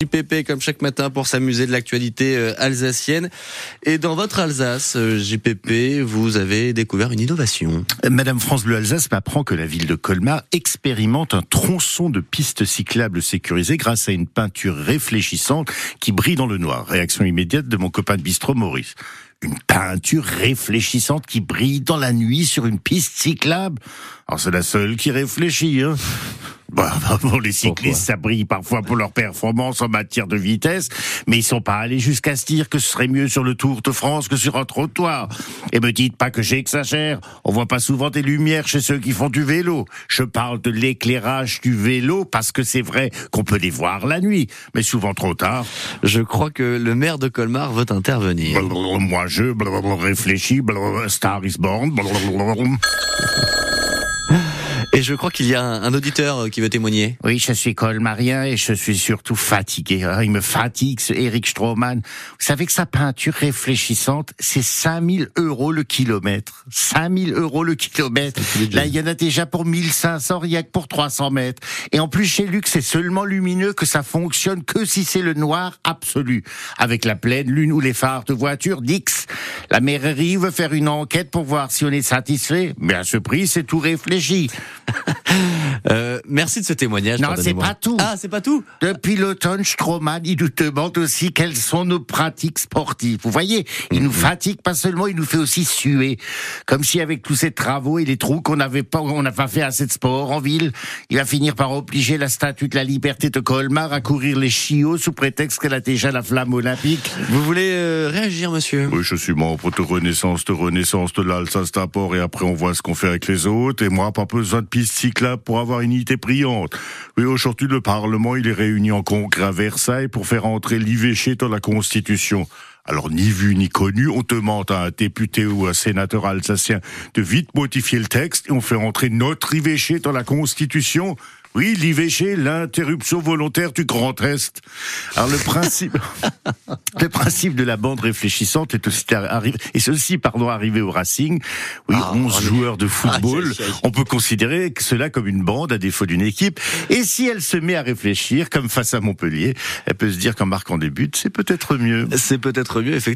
JPP comme chaque matin pour s'amuser de l'actualité euh, alsacienne. Et dans votre Alsace, euh, JPP, vous avez découvert une innovation. Madame France Bleu Alsace m'apprend que la ville de Colmar expérimente un tronçon de piste cyclable sécurisé grâce à une peinture réfléchissante qui brille dans le noir. Réaction immédiate de mon copain de bistrot Maurice. Une peinture réfléchissante qui brille dans la nuit sur une piste cyclable. Alors c'est la seule qui réfléchit, hein. Bah, pour les cyclistes, ça brille parfois pour leur performance en matière de vitesse, mais ils sont pas allés jusqu'à se dire que ce serait mieux sur le Tour de France que sur un trottoir. Et me dites pas que j'exagère. On voit pas souvent des lumières chez ceux qui font du vélo. Je parle de l'éclairage du vélo parce que c'est vrai qu'on peut les voir la nuit, mais souvent trop tard. Je crois que le maire de Colmar veut intervenir. Moi, je réfléchis. Star is born. Et je crois qu'il y a un, auditeur euh, qui veut témoigner. Oui, je suis colmarien et je suis surtout fatigué. Ah, il me fatigue, ce Eric Stroman. Vous savez que sa peinture réfléchissante, c'est 5000 euros le kilomètre. 5000 euros le kilomètre. Là, il y en a déjà pour 1500, rien que pour 300 mètres. Et en plus, chez Luc, c'est seulement lumineux que ça fonctionne que si c'est le noir absolu. Avec la pleine lune ou les phares de voiture d'X. La mairie veut faire une enquête pour voir si on est satisfait. Mais à ce prix, c'est tout réfléchi. euh, Euh, merci de ce témoignage. Non, c'est pas tout. Ah, c'est pas tout. Depuis l'automne, Stroman, il nous demande aussi quelles sont nos pratiques sportives. Vous voyez, il nous mhm. fatigue pas seulement, il nous fait aussi suer. Comme si avec tous ces travaux et les trous qu'on n'avait pas, on n'a pas fait assez de sport en ville, il va finir par obliger la statue de la liberté de Colmar à courir les chiots sous prétexte qu'elle a déjà la flamme olympique. Vous voulez euh, réagir, monsieur? Oui, je suis membre de Renaissance, de Renaissance de l'Alsace d'abord et après on voit ce qu'on fait avec les autres. Et moi, pas besoin de piste cyclable pour avoir une unité brillante. Oui, aujourd'hui, le Parlement, il est réuni en congrès à Versailles pour faire entrer l'IVG dans la Constitution. Alors, ni vu ni connu, on demande à un député ou un sénateur alsacien de vite modifier le texte et on fait entrer notre IVG dans la Constitution. Oui, l'IVG, l'interruption volontaire du Grand Est. Alors le principe, le principe de la bande réfléchissante est aussi arrivé, et ceci, pardon, arrivé au Racing. Oui, 11 ah, joueurs de football. on peut considérer cela comme une bande à défaut d'une équipe. Et si elle se met à réfléchir, comme face à Montpellier, elle peut se dire qu'en marquant des buts, c'est peut-être mieux. C'est peut-être mieux, effectivement.